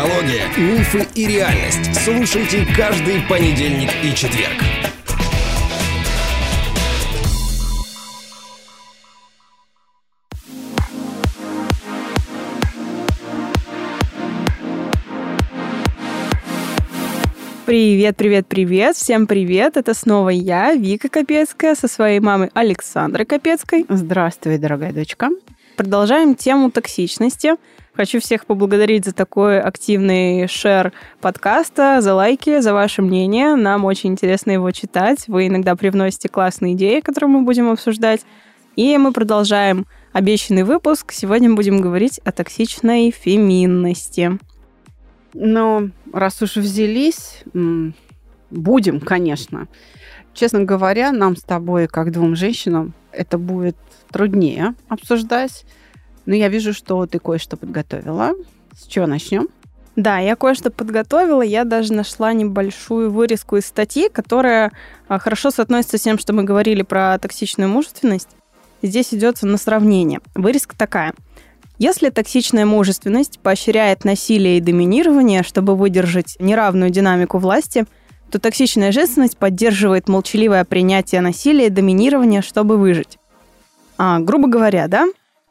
Психология, мифы и реальность. Слушайте каждый понедельник и четверг. Привет, привет, привет. Всем привет. Это снова я, Вика Капецкая, со своей мамой Александрой Капецкой. Здравствуй, дорогая дочка. Продолжаем тему токсичности. Хочу всех поблагодарить за такой активный шер подкаста, за лайки, за ваше мнение. Нам очень интересно его читать. Вы иногда привносите классные идеи, которые мы будем обсуждать. И мы продолжаем обещанный выпуск. Сегодня будем говорить о токсичной феминности. Но раз уж взялись, будем, конечно. Честно говоря, нам с тобой, как двум женщинам, это будет труднее обсуждать. Но я вижу, что ты кое-что подготовила. С чего начнем? Да, я кое-что подготовила. Я даже нашла небольшую вырезку из статьи, которая а, хорошо соотносится с тем, что мы говорили про токсичную мужественность. Здесь идет на сравнение. Вырезка такая – если токсичная мужественность поощряет насилие и доминирование, чтобы выдержать неравную динамику власти, то токсичная женственность поддерживает молчаливое принятие насилия и доминирования, чтобы выжить. А, грубо говоря, да?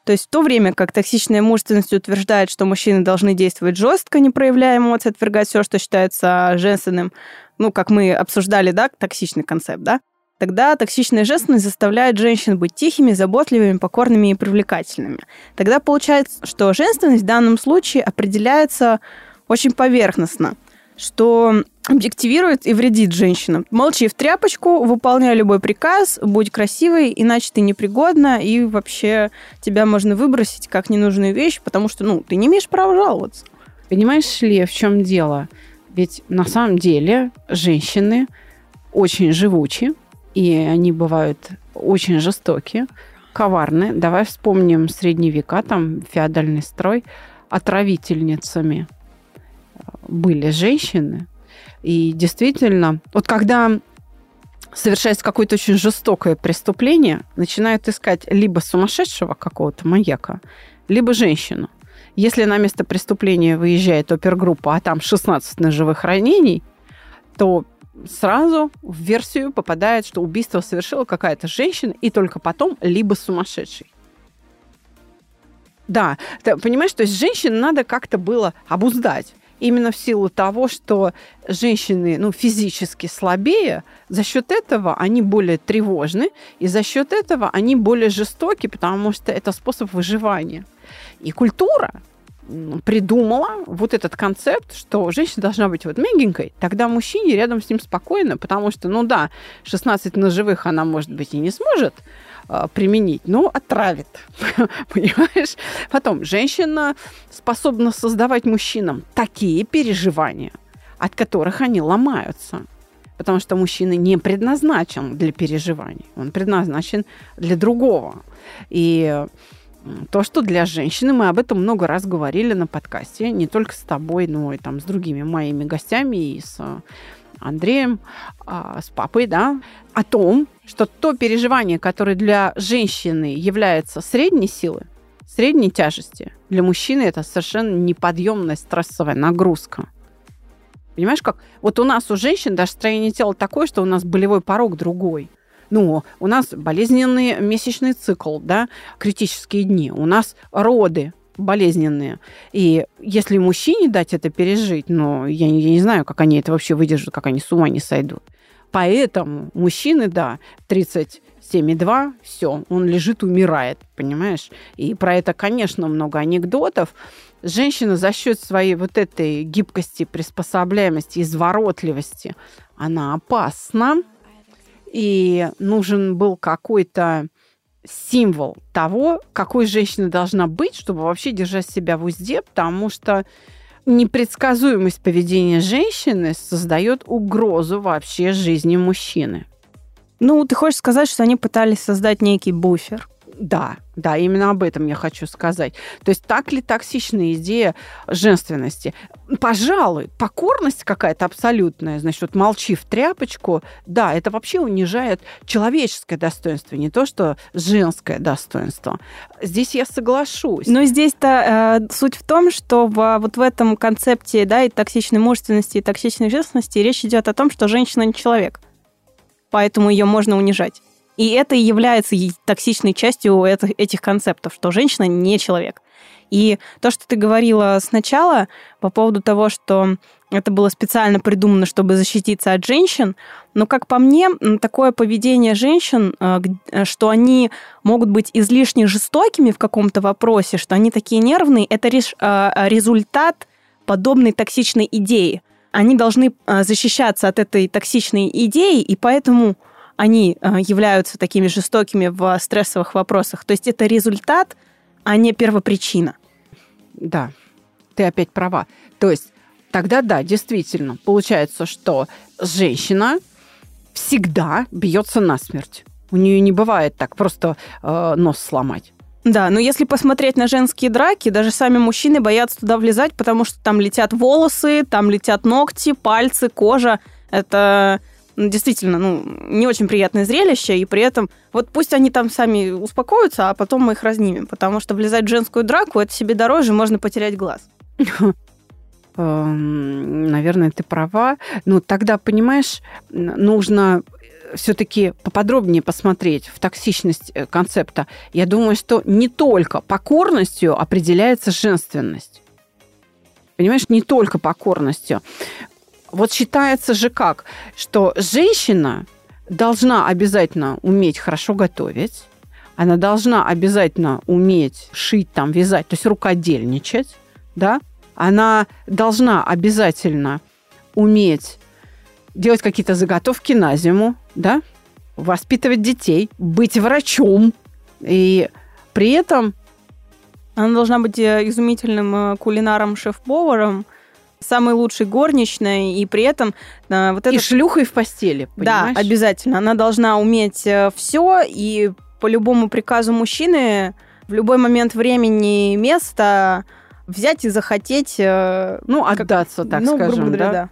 То есть в то время как токсичная мужественность утверждает, что мужчины должны действовать жестко, не проявляя эмоций, отвергать все, что считается женственным, ну, как мы обсуждали, да, токсичный концепт, да, Тогда токсичная женственность заставляет женщин быть тихими, заботливыми, покорными и привлекательными. Тогда получается, что женственность в данном случае определяется очень поверхностно, что объективирует и вредит женщинам. Молчи в тряпочку, выполняй любой приказ, будь красивой, иначе ты непригодна, и вообще тебя можно выбросить как ненужную вещь, потому что, ну, ты не имеешь права жаловаться. Понимаешь ли, в чем дело? Ведь на самом деле женщины очень живучи, и они бывают очень жестокие, коварные. Давай вспомним средние века, там феодальный строй, отравительницами были женщины. И действительно, вот когда совершается какое-то очень жестокое преступление, начинают искать либо сумасшедшего какого-то маньяка, либо женщину. Если на место преступления выезжает опергруппа, а там 16 ножевых ранений, то сразу в версию попадает, что убийство совершила какая-то женщина, и только потом либо сумасшедший. Да, ты понимаешь, то есть женщин надо как-то было обуздать. Именно в силу того, что женщины ну, физически слабее, за счет этого они более тревожны, и за счет этого они более жестоки, потому что это способ выживания. И культура придумала вот этот концепт, что женщина должна быть вот мягенькой, тогда мужчине рядом с ним спокойно, потому что, ну да, 16 ножевых она, может быть, и не сможет применить, но отравит, понимаешь? Потом, женщина способна создавать мужчинам такие переживания, от которых они ломаются. Потому что мужчина не предназначен для переживаний, он предназначен для другого. И то, что для женщины, мы об этом много раз говорили на подкасте, не только с тобой, но и там с другими моими гостями и с Андреем, а, с папой, да, о том, что то переживание, которое для женщины является средней силы, средней тяжести, для мужчины это совершенно неподъемная стрессовая нагрузка. Понимаешь, как? Вот у нас у женщин даже строение тела такое, что у нас болевой порог другой. Ну, у нас болезненный месячный цикл, да, критические дни. У нас роды болезненные. И если мужчине дать это пережить, ну, я, я не знаю, как они это вообще выдержат, как они с ума не сойдут. Поэтому мужчины, да, 37,2, все, он лежит, умирает, понимаешь? И про это, конечно, много анекдотов. Женщина за счет своей вот этой гибкости, приспособляемости, изворотливости, она опасна, и нужен был какой-то символ того, какой женщина должна быть, чтобы вообще держать себя в узде, потому что непредсказуемость поведения женщины создает угрозу вообще жизни мужчины. Ну, ты хочешь сказать, что они пытались создать некий буфер? Да, да, именно об этом я хочу сказать. То есть так ли токсична идея женственности? Пожалуй, покорность какая-то абсолютная, значит, вот молчи в тряпочку, да, это вообще унижает человеческое достоинство, не то, что женское достоинство. Здесь я соглашусь. Но здесь-то э, суть в том, что в, вот в этом концепте, да, и токсичной мужественности, и токсичной женственности речь идет о том, что женщина не человек, поэтому ее можно унижать. И это и является токсичной частью этих концептов, что женщина не человек. И то, что ты говорила сначала по поводу того, что это было специально придумано, чтобы защититься от женщин, но, как по мне, такое поведение женщин, э, э, что они могут быть излишне жестокими в каком-то вопросе, что они такие нервные, это э, результат подобной токсичной идеи. Они должны защищаться от этой токсичной идеи, и поэтому они э, являются такими жестокими в стрессовых вопросах. То есть это результат, а не первопричина. Да, ты опять права. То есть тогда да, действительно, получается, что женщина всегда бьется насмерть. У нее не бывает так просто э, нос сломать. Да, но если посмотреть на женские драки, даже сами мужчины боятся туда влезать, потому что там летят волосы, там летят ногти, пальцы, кожа. Это действительно, ну, не очень приятное зрелище, и при этом вот пусть они там сами успокоятся, а потом мы их разнимем, потому что влезать в женскую драку, это себе дороже, можно потерять глаз. Эм, наверное, ты права. Но тогда, понимаешь, нужно все-таки поподробнее посмотреть в токсичность э, концепта. Я думаю, что не только покорностью определяется женственность. Понимаешь, не только покорностью. Вот считается же как, что женщина должна обязательно уметь хорошо готовить, она должна обязательно уметь шить, там, вязать, то есть рукодельничать, да, она должна обязательно уметь делать какие-то заготовки на зиму, да, воспитывать детей, быть врачом. И при этом... Она должна быть э, изумительным э, кулинаром, шеф-поваром, самой лучшей горничной, и при этом э, вот это... И шлюхой в постели, понимаешь? Да, обязательно. Она должна уметь э, все, и по любому приказу мужчины в любой момент времени и места взять и захотеть... Э, ну, отдаться, как, так ну, скажем, грубо говоря, да? да.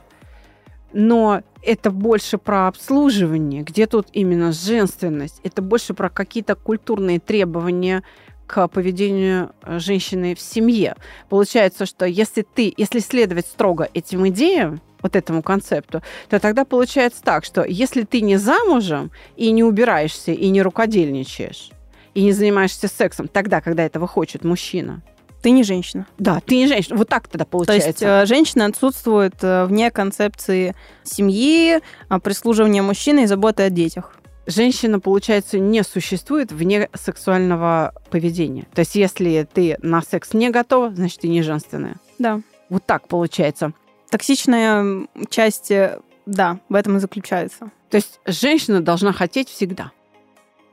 Но это больше про обслуживание, где тут именно женственность. Это больше про какие-то культурные требования к поведению э, женщины в семье. Получается, что если ты, если следовать строго этим идеям, вот этому концепту, то тогда получается так, что если ты не замужем и не убираешься, и не рукодельничаешь, и не занимаешься сексом тогда, когда этого хочет мужчина, ты не женщина. Да, ты не женщина. Вот так тогда получается. То есть э, женщина отсутствует э, вне концепции семьи, а, прислуживания мужчины и заботы о детях женщина, получается, не существует вне сексуального поведения. То есть, если ты на секс не готова, значит, ты не женственная. Да. Вот так получается. Токсичная часть, э, да, в этом и заключается. То есть, женщина должна хотеть всегда.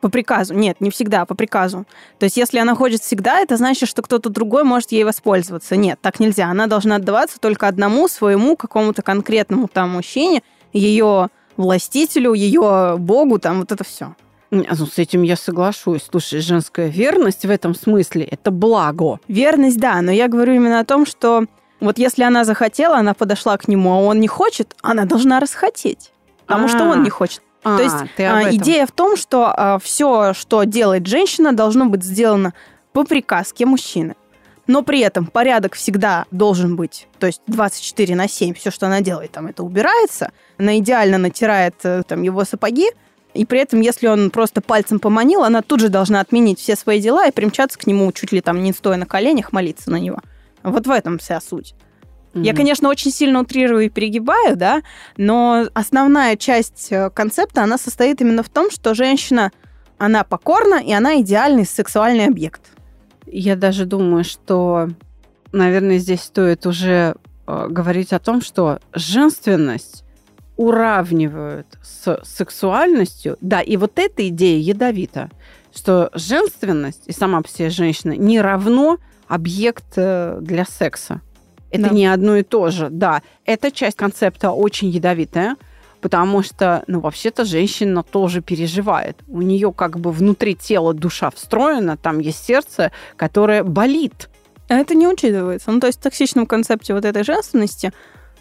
По приказу. Нет, не всегда, по приказу. То есть, если она хочет всегда, это значит, что кто-то другой может ей воспользоваться. Нет, так нельзя. Она должна отдаваться только одному своему какому-то конкретному там мужчине. Ее властителю, ее богу, там вот это все. Ну, с этим я соглашусь. Слушай, женская верность в этом смысле – это благо. Верность, да, но я говорю именно о том, что вот если она захотела, она подошла к нему, а он не хочет, она должна расхотеть, потому А-а-а. что он не хочет. А, То есть а, идея в том, что а, все, что делает женщина, должно быть сделано по приказке мужчины но при этом порядок всегда должен быть, то есть 24 на 7, все, что она делает, там это убирается, она идеально натирает э, там его сапоги, и при этом, если он просто пальцем поманил, она тут же должна отменить все свои дела и примчаться к нему, чуть ли там не стоя на коленях, молиться на него. Вот в этом вся суть. Mm-hmm. Я, конечно, очень сильно утрирую и перегибаю, да, но основная часть э, концепта, она состоит именно в том, что женщина, она покорна, и она идеальный сексуальный объект. Я даже думаю, что, наверное, здесь стоит уже э, говорить о том, что женственность уравнивают с сексуальностью. Да, и вот эта идея ядовита, что женственность и сама по себе женщина не равно объект э, для секса. Это да. не одно и то же. Да, эта часть концепта очень ядовитая, потому что, ну, вообще-то женщина тоже переживает. У нее как бы внутри тела душа встроена, там есть сердце, которое болит. А это не учитывается. Ну, то есть в токсичном концепте вот этой женственности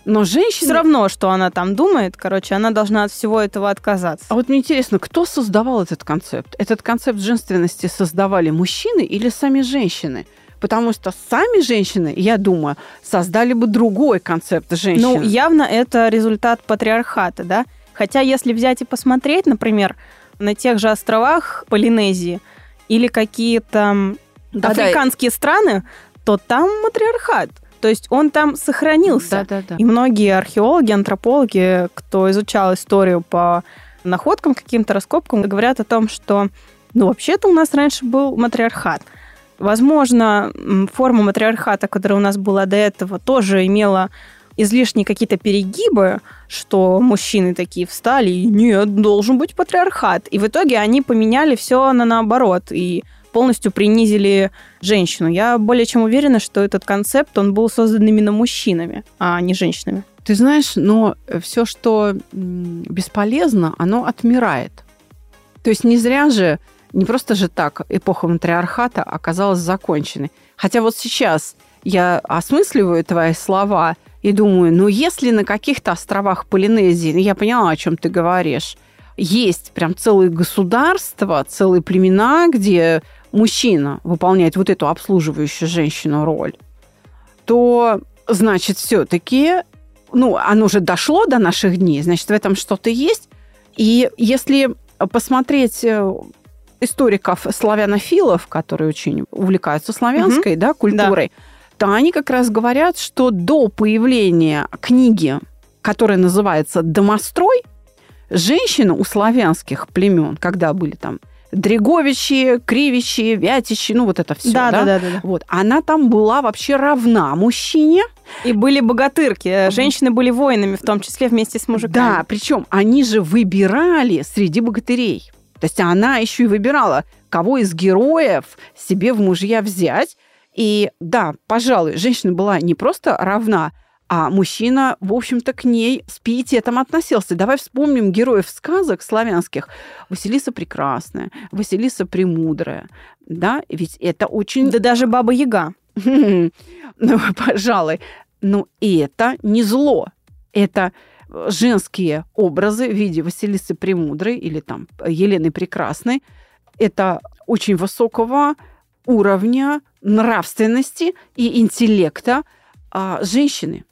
но женщина... Все равно, что она там думает, короче, она должна от всего этого отказаться. А вот мне интересно, кто создавал этот концепт? Этот концепт женственности создавали мужчины или сами женщины? Потому что сами женщины, я думаю, создали бы другой концепт женщины. Ну, явно это результат патриархата, да? Хотя, если взять и посмотреть, например, на тех же островах Полинезии или какие-то да, африканские да. страны, то там матриархат. То есть он там сохранился. Да, да, да. И многие археологи, антропологи, кто изучал историю по находкам, каким-то раскопкам, говорят о том, что ну, вообще-то у нас раньше был матриархат. Возможно, форма матриархата, которая у нас была до этого, тоже имела излишние какие-то перегибы, что мужчины такие встали, и нет, должен быть патриархат. И в итоге они поменяли все на наоборот. И полностью принизили женщину. Я более чем уверена, что этот концепт, он был создан именно мужчинами, а не женщинами. Ты знаешь, но все, что бесполезно, оно отмирает. То есть не зря же, не просто же так эпоха матриархата оказалась законченной. Хотя вот сейчас я осмысливаю твои слова и думаю, ну если на каких-то островах Полинезии, я поняла, о чем ты говоришь, есть прям целые государства, целые племена, где мужчина выполняет вот эту обслуживающую женщину роль, то значит все-таки, ну, оно уже дошло до наших дней, значит, в этом что-то есть. И если посмотреть э, историков славянофилов, которые очень увлекаются славянской угу. да, культурой, да. то они как раз говорят, что до появления книги, которая называется «Домострой», женщины у славянских племен, когда были там Дреговичи, Кривичи, Вятичи, ну вот это все. Да, да, да, да, да. Вот. Она там была вообще равна мужчине. И были богатырки. Женщины были воинами, в том числе вместе с мужиками. Да, причем они же выбирали среди богатырей. То есть она еще и выбирала, кого из героев себе в мужья взять. И да, пожалуй, женщина была не просто равна, а мужчина, в общем-то, к ней с пиететом относился. Давай вспомним героев сказок славянских. Василиса Прекрасная, Василиса Премудрая. Да, ведь это очень... Да даже Баба Яга. Ну, пожалуй. Но это не зло. Это женские образы в виде Василисы Премудрой или там Елены Прекрасной. Это очень высокого уровня нравственности и интеллекта а, женщины.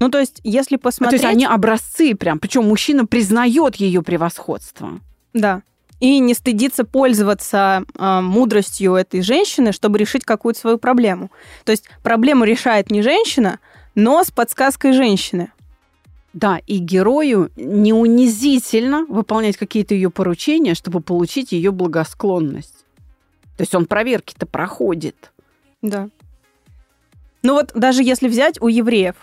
Ну, то есть, если посмотреть... А, то есть они образцы прям, причем мужчина признает ее превосходство. Да. И не стыдится пользоваться э, мудростью этой женщины, чтобы решить какую-то свою проблему. То есть проблему решает не женщина, но с подсказкой женщины. Да, и герою не унизительно выполнять какие-то ее поручения, чтобы получить ее благосклонность. То есть он проверки-то проходит. Да. Ну вот даже если взять у евреев,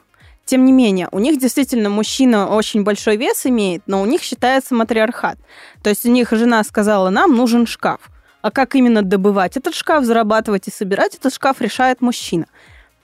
тем не менее, у них действительно мужчина очень большой вес имеет, но у них считается матриархат. То есть у них жена сказала, нам нужен шкаф. А как именно добывать этот шкаф, зарабатывать и собирать этот шкаф решает мужчина.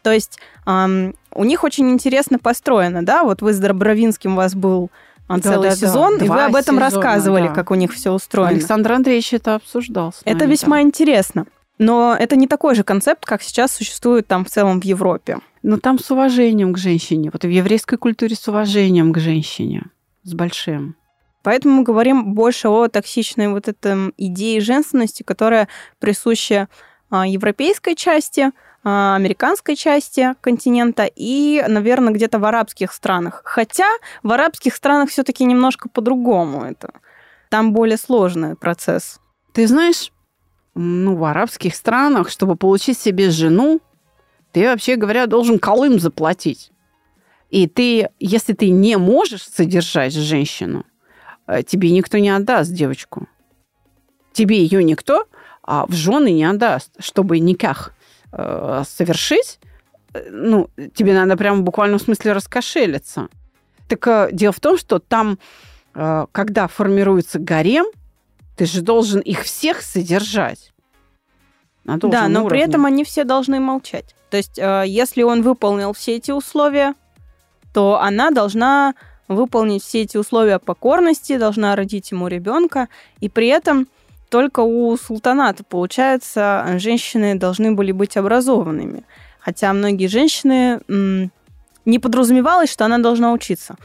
То есть эм, у них очень интересно построено, да, вот вы с Добровинским у вас был а, целый да, сезон, да. и вы об этом сезона, рассказывали, да. как у них все устроено. Александр Андреевич это обсуждал. Нами, это весьма да. интересно. Но это не такой же концепт, как сейчас существует там в целом в Европе. Но там с уважением к женщине. Вот в еврейской культуре с уважением к женщине. С большим. Поэтому мы говорим больше о токсичной вот этой идее женственности, которая присуща а, европейской части, американской части континента и, наверное, где-то в арабских странах. Хотя в арабских странах все-таки немножко по-другому это. Там более сложный процесс. Ты знаешь, ну, в арабских странах, чтобы получить себе жену, ты, вообще говоря, должен колым заплатить. И ты, если ты не можешь содержать женщину, э, тебе никто не отдаст девочку. Тебе ее никто а в жены не отдаст. Чтобы никак э, совершить, э, ну, тебе надо прямо в буквальном смысле раскошелиться. Так э, дело в том, что там, э, когда формируется гарем, ты же должен их всех содержать. Да, но уровне. при этом они все должны молчать. То есть, э, если он выполнил все эти условия, то она должна выполнить все эти условия покорности, должна родить ему ребенка, и при этом только у султаната, получается, женщины должны были быть образованными. Хотя многие женщины не подразумевалось, что она должна учиться.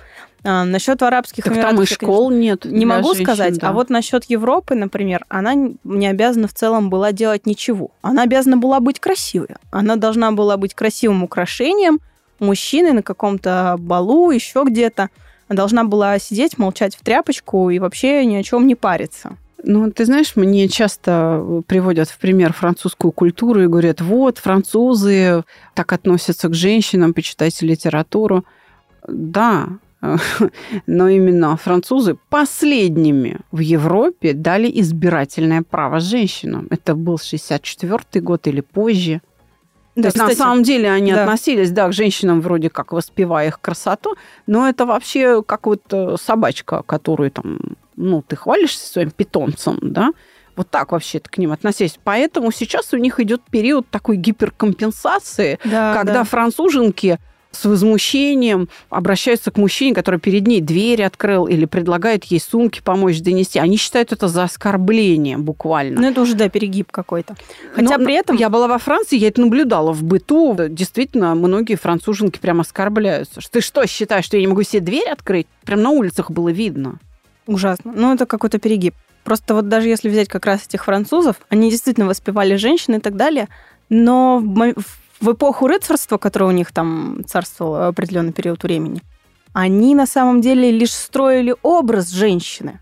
А, насчет арабских так эмиратов... там и школ конечно, нет. Не могу женщин, сказать. Да. А вот насчет Европы, например, она не обязана в целом была делать ничего. Она обязана была быть красивой. Она должна была быть красивым украшением мужчины на каком-то балу, еще где-то. Должна была сидеть, молчать в тряпочку и вообще ни о чем не париться. Ну, ты знаешь, мне часто э, приводят в пример французскую культуру и говорят, вот, французы так относятся к женщинам, почитайте литературу. Да, но именно французы последними в Европе дали избирательное право женщинам. Это был 64 год или позже. Да, То есть, кстати, на самом деле они да. относились, да, к женщинам вроде как воспевая их красоту, но это вообще как вот э, собачка, которую там ну, ты хвалишься своим питомцем, да, вот так вообще к ним относись. Поэтому сейчас у них идет период такой гиперкомпенсации, да, когда да. француженки с возмущением обращаются к мужчине, который перед ней дверь открыл или предлагает ей сумки помочь донести. Они считают это за оскорбление буквально. Ну, это уже, да, перегиб какой-то. Хотя Но, при этом... Я была во Франции, я это наблюдала в быту. Действительно, многие француженки прям оскорбляются. Ты что, считаешь, что я не могу себе дверь открыть? Прям на улицах было видно. Ужасно. Ну, это какой-то перегиб. Просто вот даже если взять как раз этих французов, они действительно воспевали женщин и так далее, но в, эпоху рыцарства, которое у них там царствовало определенный период времени, они на самом деле лишь строили образ женщины.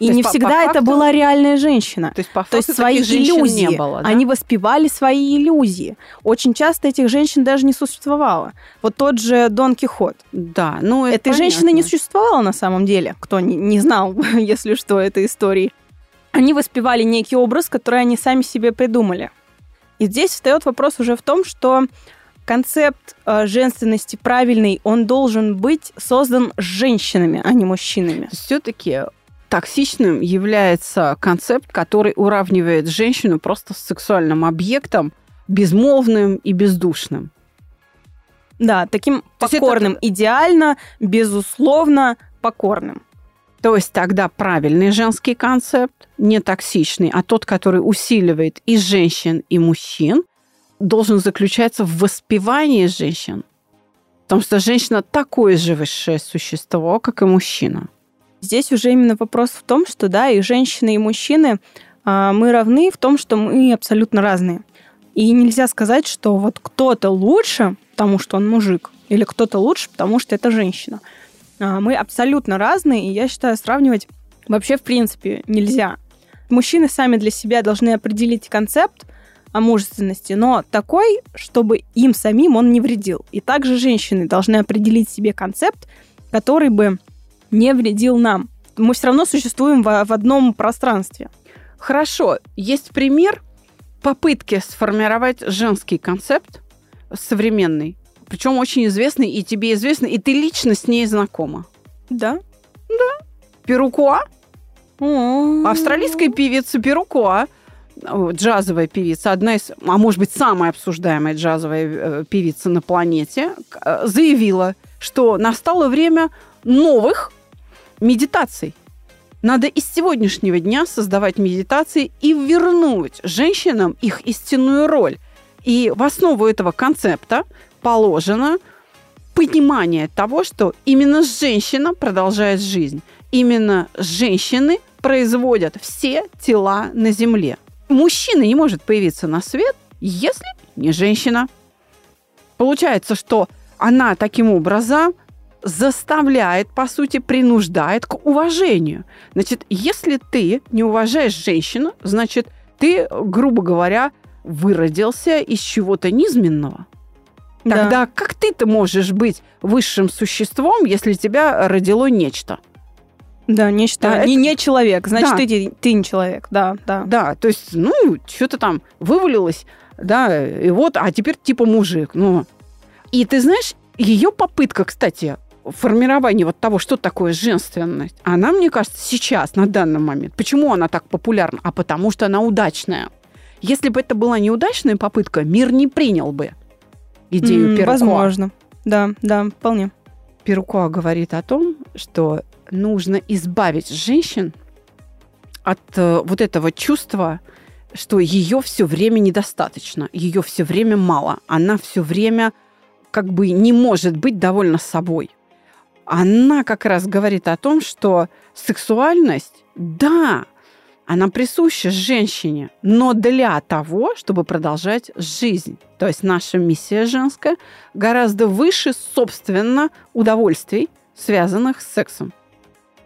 И то не всегда факту, это была реальная женщина. То есть, по факту, то есть свои иллюзии. Не было, да? Они воспевали свои иллюзии. Очень часто этих женщин даже не существовало. Вот тот же Дон Кихот. Да, ну это Этой понятно. женщины не существовало на самом деле. Кто не, не знал, если что, этой истории. Они воспевали некий образ, который они сами себе придумали. И здесь встает вопрос уже в том, что концепт э, женственности правильный, он должен быть создан женщинами, а не мужчинами. Все-таки токсичным является концепт, который уравнивает женщину просто с сексуальным объектом, безмолвным и бездушным. Да, таким То покорным, это... идеально, безусловно покорным. То есть тогда правильный женский концепт, не токсичный, а тот, который усиливает и женщин, и мужчин, должен заключаться в воспевании женщин. Потому что женщина такое же высшее существо, как и мужчина. Здесь уже именно вопрос в том, что да, и женщины, и мужчины а, мы равны в том, что мы абсолютно разные. И нельзя сказать, что вот кто-то лучше, потому что он мужик, или кто-то лучше, потому что это женщина. А, мы абсолютно разные, и я считаю, сравнивать вообще в принципе нельзя. Мужчины сами для себя должны определить концепт о мужественности, но такой, чтобы им самим он не вредил. И также женщины должны определить себе концепт, который бы не вредил нам. Мы все равно существуем в, в одном пространстве. Хорошо. Есть пример попытки сформировать женский концепт современный, причем очень известный, и тебе известный, и ты лично с ней знакома. Да? Да. Перукуа. Австралийская певица Перукуа джазовая певица, одна из, а может быть, самая обсуждаемая джазовая э, певица на планете, э, заявила, что настало время новых медитаций. Надо из сегодняшнего дня создавать медитации и вернуть женщинам их истинную роль. И в основу этого концепта положено понимание того, что именно женщина продолжает жизнь. Именно женщины производят все тела на Земле. Мужчина не может появиться на свет, если не женщина. Получается, что она таким образом заставляет, по сути, принуждает к уважению. Значит, если ты не уважаешь женщину, значит, ты, грубо говоря, выродился из чего-то низменного. Тогда да. как ты-то можешь быть высшим существом, если тебя родило нечто? Да, нечто. Да, не, это... не человек, значит, да. ты, ты не человек, да, да. Да, то есть, ну, что-то там вывалилось, да, и вот, а теперь типа мужик. Ну. И ты знаешь, ее попытка, кстати, формирования вот того, что такое женственность, она, мне кажется, сейчас, на данный момент, почему она так популярна? А потому что она удачная. Если бы это была неудачная попытка, мир не принял бы идею mm, Возможно. Да, да, вполне. Перукуа говорит о том, что нужно избавить женщин от э, вот этого чувства, что ее все время недостаточно, ее все время мало, она все время как бы не может быть довольна собой. Она как раз говорит о том, что сексуальность, да, она присуща женщине, но для того, чтобы продолжать жизнь. То есть наша миссия женская гораздо выше, собственно, удовольствий, связанных с сексом.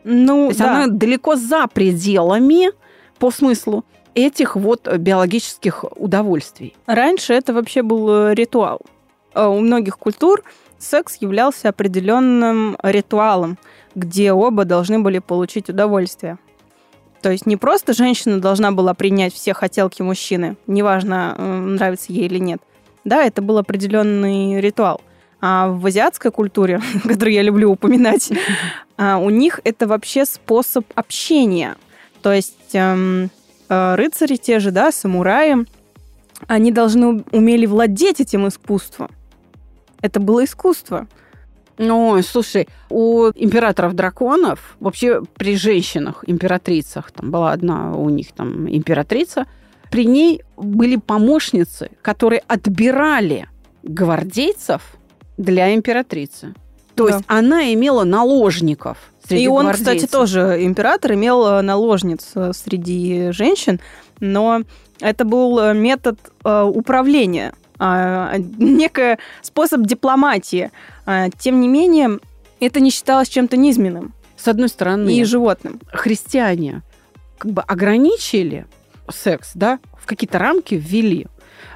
Ну, То есть да. она далеко за пределами по смыслу этих вот биологических удовольствий. Раньше это вообще был э, ритуал. Э, у многих культур секс являлся определенным ритуалом, где оба должны были получить удовольствие. То есть не просто женщина должна была принять все хотелки мужчины, неважно, нравится ей или нет. Да, это был определенный ритуал. А в азиатской культуре, которую я люблю упоминать, а, у них это вообще способ общения. То есть эм, э, рыцари те же, да, самураи, они должны умели владеть этим искусством. Это было искусство. Ну, слушай, у императоров драконов, вообще при женщинах, императрицах, там была одна у них там императрица, при ней были помощницы, которые отбирали гвардейцев для императрицы. То да. есть она имела наложников среди И он, кстати, тоже император имел э, наложниц э, среди женщин, но это был э, метод управления некий способ дипломатии. А, тем не менее, это не считалось чем-то низменным. С одной стороны, и животным. Христиане как бы ограничили секс, да, в какие-то рамки ввели.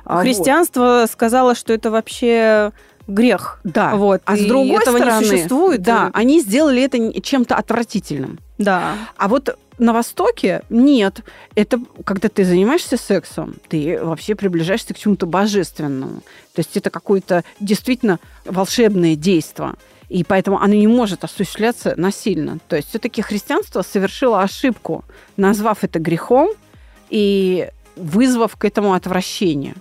А, Христианство вот. сказало, что это вообще грех. Да. Вот. А и с другой этого стороны, не существует. Да, они сделали это чем-то отвратительным. Да. А вот на Востоке нет. Это когда ты занимаешься сексом, ты вообще приближаешься к чему-то божественному. То есть это какое-то действительно волшебное действие. И поэтому оно не может осуществляться насильно. То есть все-таки христианство совершило ошибку, назвав это грехом и вызвав к этому отвращение.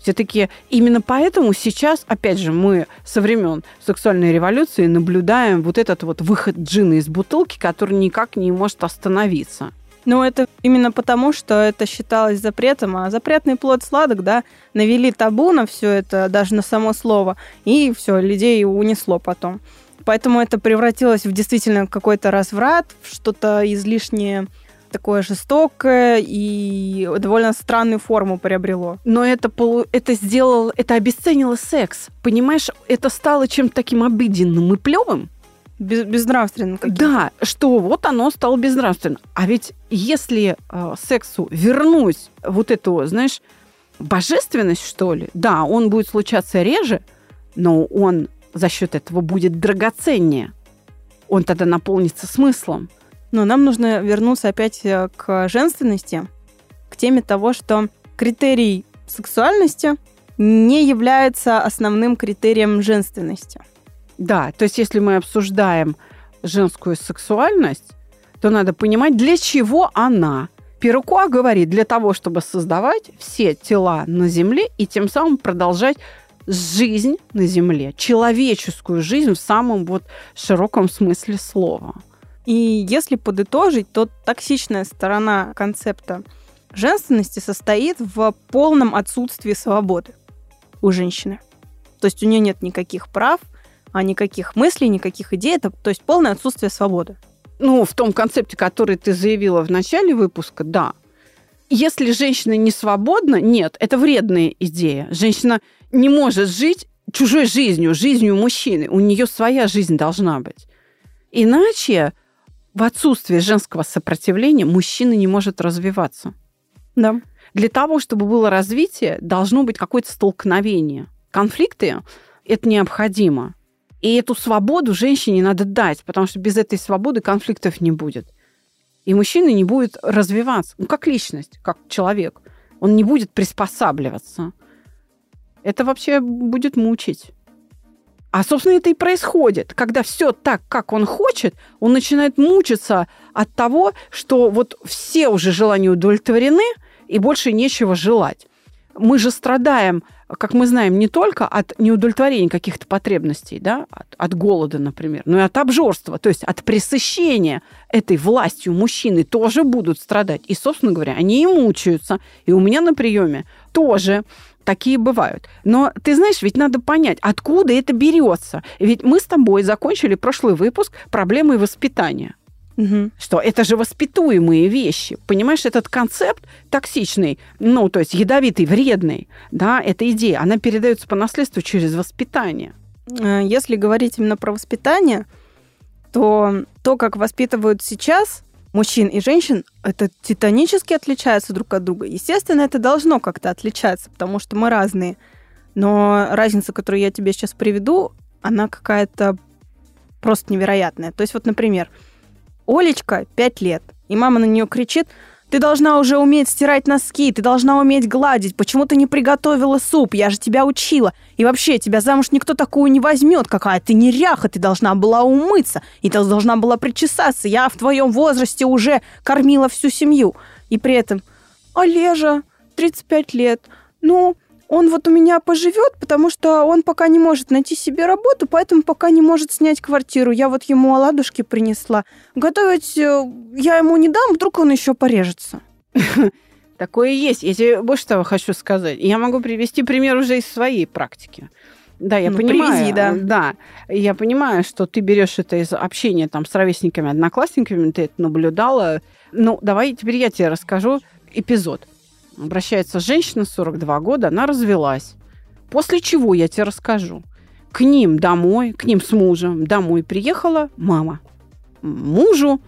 Все-таки именно поэтому сейчас, опять же, мы со времен сексуальной революции наблюдаем вот этот вот выход джина из бутылки, который никак не может остановиться. Ну, это именно потому, что это считалось запретом, а запретный плод сладок, да, навели табу на все это, даже на само слово, и все, людей унесло потом. Поэтому это превратилось в действительно какой-то разврат, в что-то излишнее такое жестокое и довольно странную форму приобрело. Но это, это сделал, это обесценило секс. Понимаешь, это стало чем-то таким обыденным и плевым. Без, безнравственным каким-то. Да, что вот оно стало безнравственным. А ведь если э, сексу вернуть вот эту, знаешь, божественность, что ли, да, он будет случаться реже, но он за счет этого будет драгоценнее. Он тогда наполнится смыслом. Но нам нужно вернуться опять э, к женственности, к теме того, что критерий сексуальности не является основным критерием женственности. Да, то есть если мы обсуждаем женскую сексуальность, то надо понимать, для чего она. Перукуа говорит, для того, чтобы создавать все тела на Земле и тем самым продолжать жизнь на Земле, человеческую жизнь в самом вот широком смысле слова. И если подытожить, то токсичная сторона концепта женственности состоит в полном отсутствии свободы у женщины. То есть у нее нет никаких прав, а никаких мыслей, никаких идей. Это, то есть полное отсутствие свободы. Ну, в том концепте, который ты заявила в начале выпуска, да. Если женщина не свободна, нет, это вредная идея. Женщина не может жить чужой жизнью, жизнью мужчины. У нее своя жизнь должна быть. Иначе в отсутствие женского сопротивления мужчина не может развиваться. Да. Для того, чтобы было развитие, должно быть какое-то столкновение. Конфликты – это необходимо. И эту свободу женщине надо дать, потому что без этой свободы конфликтов не будет. И мужчина не будет развиваться, ну, как личность, как человек. Он не будет приспосабливаться. Это вообще будет мучить. А, собственно, это и происходит. Когда все так, как он хочет, он начинает мучиться от того, что вот все уже желания удовлетворены, и больше нечего желать. Мы же страдаем как мы знаем, не только от неудовлетворения каких-то потребностей, да, от, от голода, например, но и от обжорства, то есть от пресыщения этой властью мужчины тоже будут страдать. И, собственно говоря, они и мучаются. И у меня на приеме тоже такие бывают. Но ты знаешь, ведь надо понять, откуда это берется. Ведь мы с тобой закончили прошлый выпуск проблемой воспитания. Угу. Что это же воспитуемые вещи. Понимаешь, этот концепт токсичный, ну, то есть ядовитый, вредный, да, эта идея, она передается по наследству через воспитание. Э, Если говорить именно про воспитание, то то, как воспитывают сейчас мужчин и женщин, это титанически отличается друг от друга. Естественно, это должно как-то отличаться, потому что мы разные. Но разница, которую я тебе сейчас приведу, она какая-то просто невероятная. То есть вот, например, Олечка 5 лет, и мама на нее кричит, ты должна уже уметь стирать носки, ты должна уметь гладить. Почему ты не приготовила суп? Я же тебя учила. И вообще, тебя замуж никто такую не возьмет. Какая ты неряха, ты должна была умыться. И ты должна была причесаться. Я в твоем возрасте уже кормила всю семью. И при этом, Олежа, 35 лет, ну, он вот у меня поживет, потому что он пока не может найти себе работу, поэтому пока не может снять квартиру. Я вот ему оладушки принесла. Готовить э, я ему не дам, вдруг он еще порежется. Такое есть. Я тебе больше того хочу сказать. Я могу привести пример уже из своей практики. Да, я Ну, понимаю. привези, да. Да, я понимаю, что ты берешь это из общения там с ровесниками, одноклассниками, ты это наблюдала. Ну, давай теперь я тебе расскажу эпизод. Обращается женщина 42 года, она развелась. После чего я тебе расскажу. К ним домой, к ним с мужем домой приехала мама. Мужу,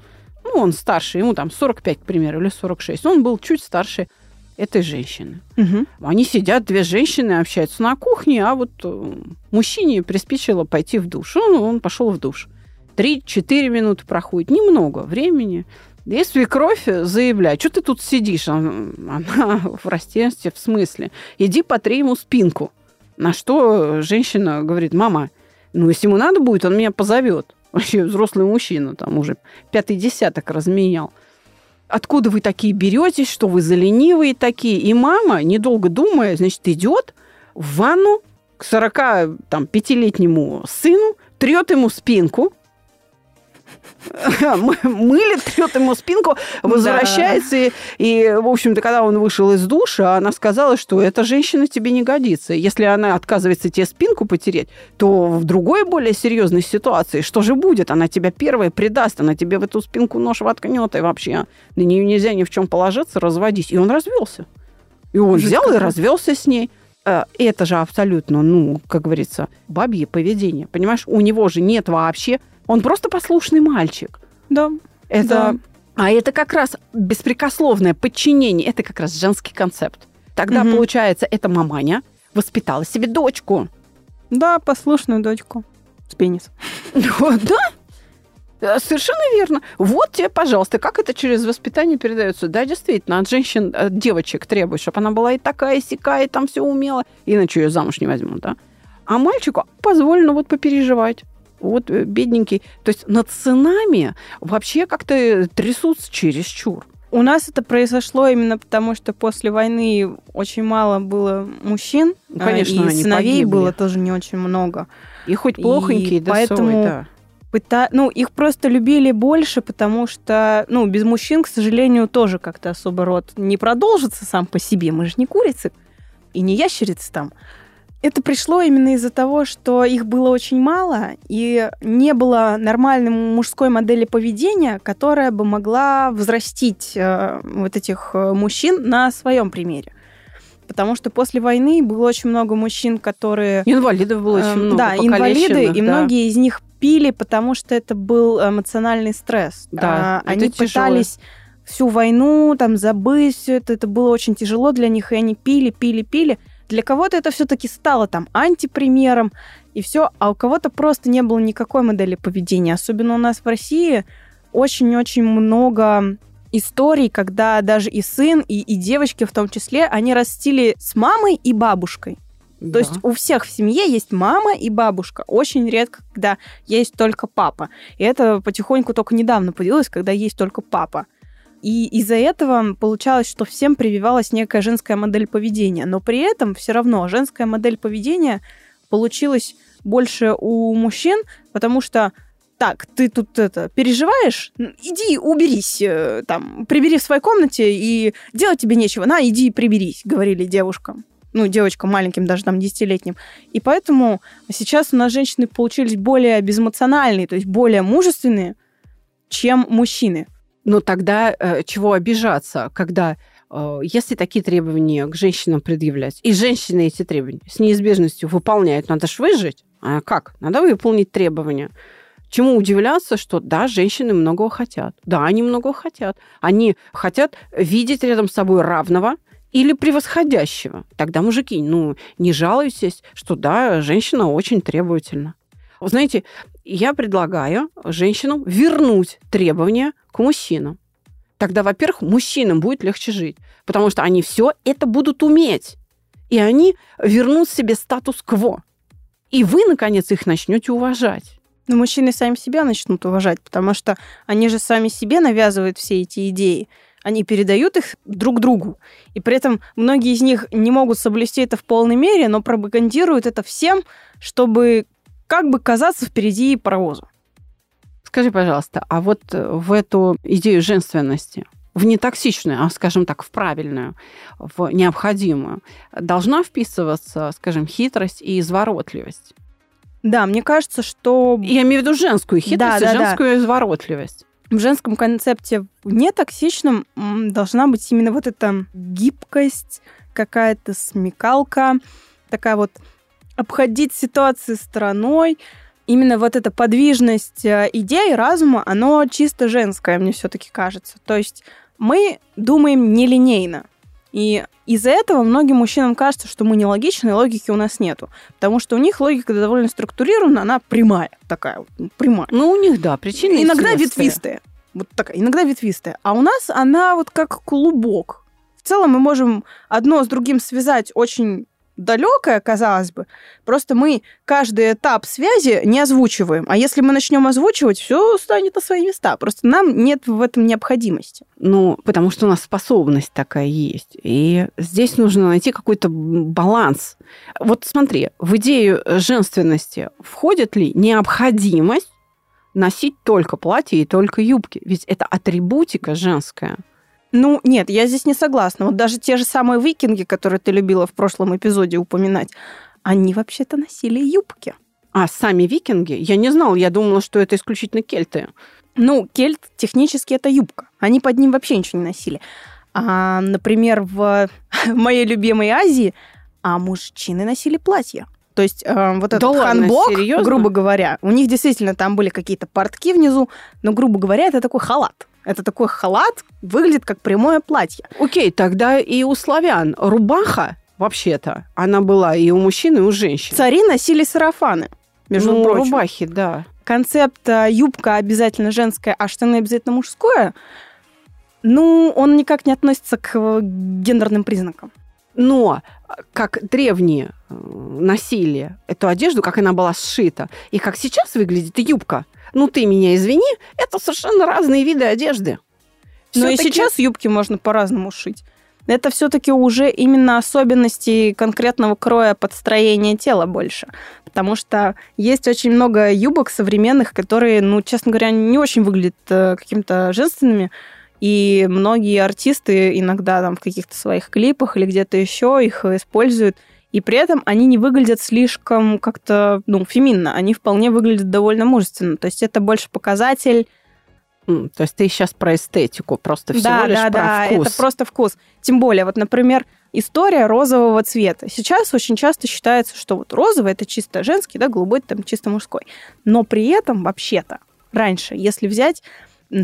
ну, он старше, ему там 45, к примеру, или 46. Он был чуть старше этой женщины. Мгм. Они сидят, две женщины общаются на кухне, а вот э, мужчине приспичило пойти в душ. Он, он пошел в душ. Три-четыре минуты проходит, немного времени. И свекровь заявляет, что ты тут сидишь? Она, в растерянности, в смысле? Иди потри ему спинку. На что женщина говорит, мама, ну, если ему надо будет, он меня позовет. Вообще взрослый мужчина, там уже пятый десяток разменял. Откуда вы такие беретесь, что вы за ленивые такие? И мама, недолго думая, значит, идет в ванну к 45-летнему сыну, трет ему спинку, мылит, трет ему спинку, возвращается. И, и, в общем-то, когда он вышел из душа, она сказала, что эта женщина тебе не годится. Если она отказывается тебе спинку потереть, то в другой, более серьезной ситуации, что же будет? Она тебя первая предаст, она тебе в эту спинку нож воткнет, и вообще на нее нельзя ни в чем положиться, разводись. И он развелся. И он Жуть взял и развелся с ней. Э, Это же абсолютно, ну, как говорится, бабье поведение. Понимаешь, у него же нет вообще... Он просто послушный мальчик. Да. Это... Да. А это как раз беспрекословное подчинение. Это как раз женский концепт. Тогда, Мгм. получается, эта маманя воспитала себе дочку. Да, послушную дочку с пенисом. Вот, Да, Э, Совершенно верно. Вот тебе, пожалуйста, как это через воспитание передается. Да, действительно, от женщин, от девочек требует, чтобы она была и такая, и сякая, и там все умела, иначе ее замуж не возьмут, да. А мальчику позволено вот попереживать. Вот э, бедненький. То есть над сынами вообще как-то трясутся чересчур. У нас это произошло именно потому, что после войны очень мало было мужчин, Ну, конечно, и сыновей погибли. было тоже не очень много. И хоть И плохонький, да поэтому- свой, да. Пыта- Ну, их просто любили больше, потому что, ну, без мужчин, к сожалению, тоже как-то особо род не продолжится сам по себе. Мы же не курицы и не ящерицы там. Это пришло именно из-за того, что их было очень мало, и не было нормальной мужской модели поведения, которая бы могла взрастить э, вот этих э, мужчин на своем примере. Потому что после войны было очень много мужчин, которые Инвалидов было очень Эм, много. Да, инвалиды, покалеченных, и да. многие из них пили, потому что это был эмоциональный стресс. Да, А, они тяжело. пытались всю войну там забыть все это, это было очень тяжело для них, и они пили, пили, пили. Для кого-то это все-таки стало там антипримером, и все, а у кого-то просто не было никакой модели поведения. Особенно у нас в России очень-очень много историй, когда даже и сын, и, и девочки в том числе, они растили с мамой и бабушкой. То Да. есть у всех в семье есть мама и бабушка. Очень редко, когда есть только папа. И это потихоньку только недавно появилось, когда есть только папа. И из-за этого получалось, что всем прививалась некая женская модель поведения. Но при этом все равно женская модель поведения получилась больше у мужчин, потому что так, ты тут это переживаешь, иди уберись, э, там, прибери в своей комнате и делать тебе нечего, на, иди приберись, говорили девушкам. Ну, девочкам маленьким, даже там десятилетним. И поэтому сейчас у нас женщины получились более безэмоциональные, то есть более мужественные, чем мужчины. Но тогда э, чего обижаться, когда э, если такие требования к женщинам предъявлять, и женщины эти требования с неизбежностью выполняют, надо же выжить. А как? Надо выполнить требования. Чему удивляться, что да, женщины многого хотят. Да, они многого хотят. Они хотят видеть рядом с собой равного или превосходящего. Тогда, мужики, ну, не жалуйтесь, что да, женщина очень требовательна. Знаете, я предлагаю женщинам вернуть требования к мужчинам. Тогда, во-первых, мужчинам будет легче жить, потому что они все это будут уметь. И они вернут себе статус-кво. И вы, наконец, их начнете уважать. Но мужчины сами себя начнут уважать, потому что они же сами себе навязывают все эти идеи. Они передают их друг другу. И при этом многие из них не могут соблюсти это в полной мере, но пропагандируют это всем, чтобы как бы казаться впереди паровоза. Скажи, пожалуйста, а вот в эту идею женственности, в нетоксичную, а, скажем так, в правильную, в необходимую, должна вписываться, скажем, хитрость и изворотливость? Да, мне кажется, что... Я имею в виду женскую хитрость да, и да, женскую да. изворотливость. В женском концепте нетоксичном должна быть именно вот эта гибкость, какая-то смекалка, такая вот обходить ситуации стороной. Именно вот эта подвижность э, идей, разума, оно чисто женское, мне все-таки кажется. То есть мы думаем нелинейно. И из-за этого многим мужчинам кажется, что мы нелогичны, и логики у нас нету. Потому что у них логика довольно структурирована, она прямая такая, вот, ну, прямая. Ну, у них, да, причины Иногда ветвистая. Вот такая, иногда ветвистая. А у нас она вот как клубок. В целом мы можем одно с другим связать очень далекое, казалось бы. Просто мы каждый этап связи не озвучиваем. А если мы начнем озвучивать, все станет на свои места. Просто нам нет в этом необходимости. Ну, потому что у нас способность такая есть. И здесь нужно найти какой-то баланс. Вот смотри, в идею женственности входит ли необходимость носить только платье и только юбки? Ведь это атрибутика женская. Ну, нет, я здесь не согласна. Вот даже те же самые викинги, которые ты любила в прошлом эпизоде упоминать, они вообще-то носили юбки. А сами викинги? Я не знала, я думала, что это исключительно кельты. Ну, кельт технически это юбка. Они под ним вообще ничего не носили. А, например, в моей любимой Азии а мужчины носили платья. То есть э, вот этот да ханбок, ладно, грубо говоря, у них действительно там были какие-то портки внизу, но, грубо говоря, это такой халат. Это такой халат, выглядит как прямое платье. Окей, тогда и у славян рубаха, вообще-то, она была и у мужчин, и у женщин. Цари носили сарафаны, между ну, прочим. рубахи, да. Концепт э, юбка обязательно женская, а штаны обязательно мужское, ну, он никак не относится к э, гендерным признакам. Но как древние э, носили эту одежду, как она была сшита, и как сейчас выглядит юбка, ну ты меня извини, это совершенно разные виды одежды. Но и сейчас юбки можно по-разному шить. Это все-таки уже именно особенности конкретного кроя подстроения тела больше. Потому что есть очень много юбок современных, которые, ну, честно говоря, не очень выглядят э, каким-то женственными. И многие артисты иногда там в каких-то своих клипах или где-то еще их используют и при этом они не выглядят слишком как-то, ну, феминно, они вполне выглядят довольно мужественно. То есть это больше показатель то есть ты сейчас про эстетику, просто всего да, лишь да, про да, вкус. это просто вкус. Тем более, вот, например, история розового цвета. Сейчас очень часто считается, что вот розовый это чисто женский, да, голубой там чисто мужской. Но при этом вообще-то раньше, если взять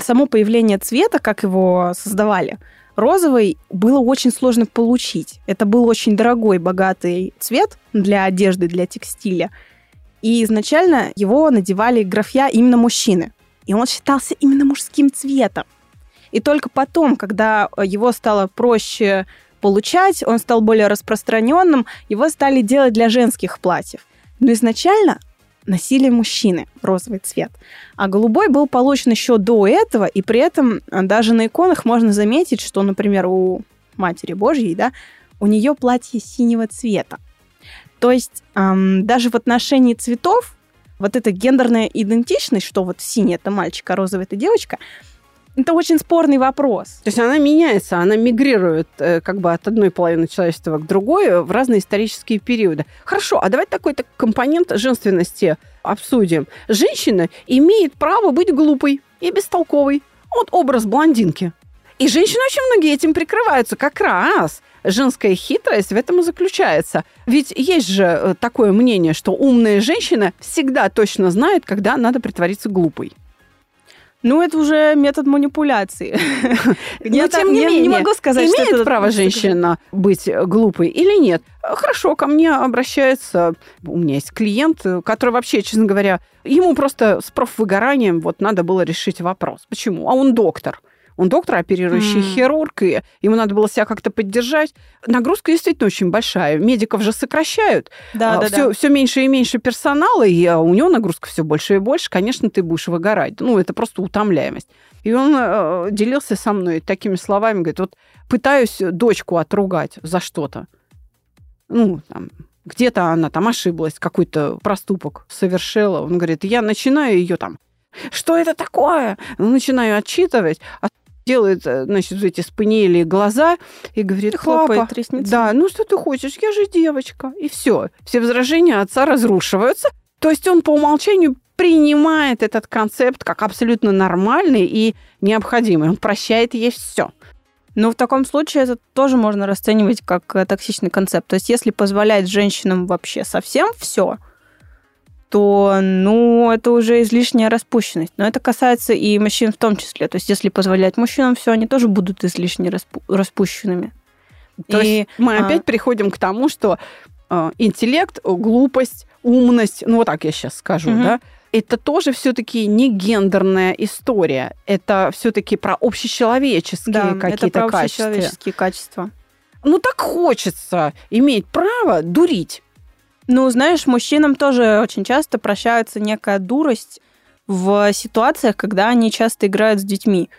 само появление цвета, как его создавали, розовый было очень сложно получить. Это был очень дорогой, богатый цвет для одежды, для текстиля. И изначально его надевали графья именно мужчины. И он считался именно мужским цветом. И только потом, когда его стало проще получать, он стал более распространенным, его стали делать для женских платьев. Но изначально носили мужчины розовый цвет. А голубой был получен еще до этого, и при этом а, даже на иконах можно заметить, что, например, у Матери Божьей, да, у нее платье синего цвета. То есть эм, даже в отношении цветов вот эта гендерная идентичность, что вот синий это мальчик, а розовый это девочка, это очень спорный вопрос. То есть она меняется, она мигрирует э, как бы от одной половины человечества к другой в разные исторические периоды. Хорошо, а давайте такой-то компонент женственности обсудим. Женщина имеет право быть глупой и бестолковой. Вот образ блондинки. И женщины очень многие этим прикрываются. Как раз женская хитрость в этом и заключается. Ведь есть же э, такое мнение, что умная женщина всегда точно знает, когда надо притвориться глупой. Ну, это уже метод манипуляции. Но, тем не менее, не могу сказать, имеет что право женщина быть глупой или нет. Хорошо, ко мне обращается, у меня есть клиент, который вообще, честно говоря, ему просто с профвыгоранием вот надо было решить вопрос. Почему? А он доктор. Он доктор, оперирующий mm. хирург, и ему надо было себя как-то поддержать. Нагрузка действительно очень большая. Медиков же сокращают. Да, а, да, все, да. все меньше и меньше персонала, и а, у него нагрузка все больше и больше. Конечно, ты будешь выгорать. Ну, это просто утомляемость. И он э, делился со мной такими словами, говорит, вот пытаюсь дочку отругать за что-то. Ну, там, где-то она там ошиблась, какой-то проступок совершила. Он говорит, я начинаю ее там что это такое? Ну, начинаю отчитывать, а делает, э, значит, эти спаниели глаза и говорит, хлопает ресницами. Да, ну что ты хочешь, я же девочка. И все. Все возражения отца разрушиваются. То есть он по умолчанию принимает этот концепт как абсолютно нормальный и необходимый. Он прощает ей все. Но в таком случае это тоже можно расценивать как э, токсичный концепт. То есть если позволять женщинам вообще совсем все, то, ну, это уже излишняя распущенность. Но это касается и мужчин в том числе. То есть, если позволять мужчинам все, они тоже будут излишне распу- распущенными. То и, есть мы а... опять приходим к тому, что э, интеллект, глупость, умность, ну вот так я сейчас скажу, угу. да, это тоже все-таки не гендерная история. Это все-таки про общечеловеческие да, какие-то качества. общечеловеческие качества. Ну так хочется иметь право дурить. Ну, знаешь, мужчинам тоже очень часто прощается некая дурость в ситуациях, когда они часто играют с детьми.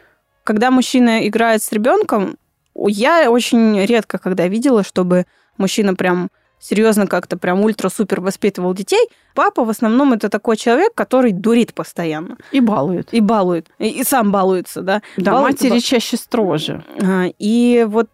Когда мужчина играет с ребенком, я очень редко когда видела, чтобы мужчина прям серьезно как-то прям ультра-супер воспитывал детей. Папа в основном это такой человек, который дурит постоянно. И балует. И балует. И, и сам балуется, да. Да, балует, матери ба... чаще строже. И вот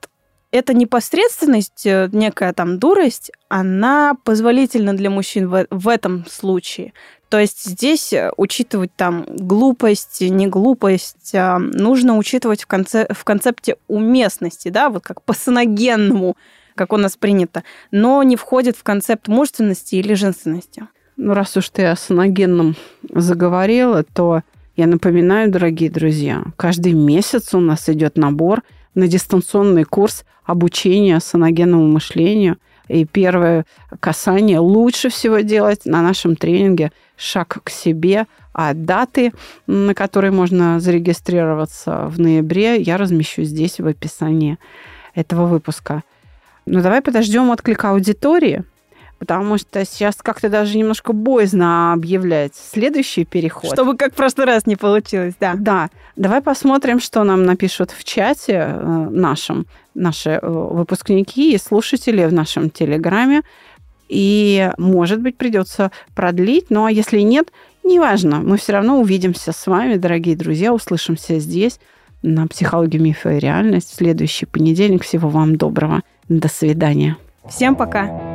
эта непосредственность, э, некая там дурость, она позволительна для мужчин в, в этом случае. То есть здесь э, учитывать там глупость, не глупость, а нужно учитывать в, конце, в концепте уместности, да, вот как по саногенному, как у нас принято, но не входит в концепт мужественности или женственности. Ну, раз уж ты о саногенном заговорила, то я напоминаю, дорогие друзья, каждый месяц у нас идет набор на дистанционный курс обучения саногенному мышлению. И первое касание лучше всего делать на нашем тренинге «Шаг к себе», а даты, на которые можно зарегистрироваться в ноябре, я размещу здесь в описании этого выпуска. Ну, давай подождем отклика аудитории – потому что сейчас как-то даже немножко боязно объявлять следующий переход. Чтобы как в прошлый раз не получилось, да. Да. Давай посмотрим, что нам напишут в чате э, нашем, наши э, выпускники и слушатели в нашем Телеграме. И, может быть, придется продлить, ну а если нет, неважно, мы все равно увидимся с вами, дорогие друзья, услышимся здесь на «Психологию, мифа и реальность» в следующий понедельник. Всего вам доброго. До свидания. Всем пока.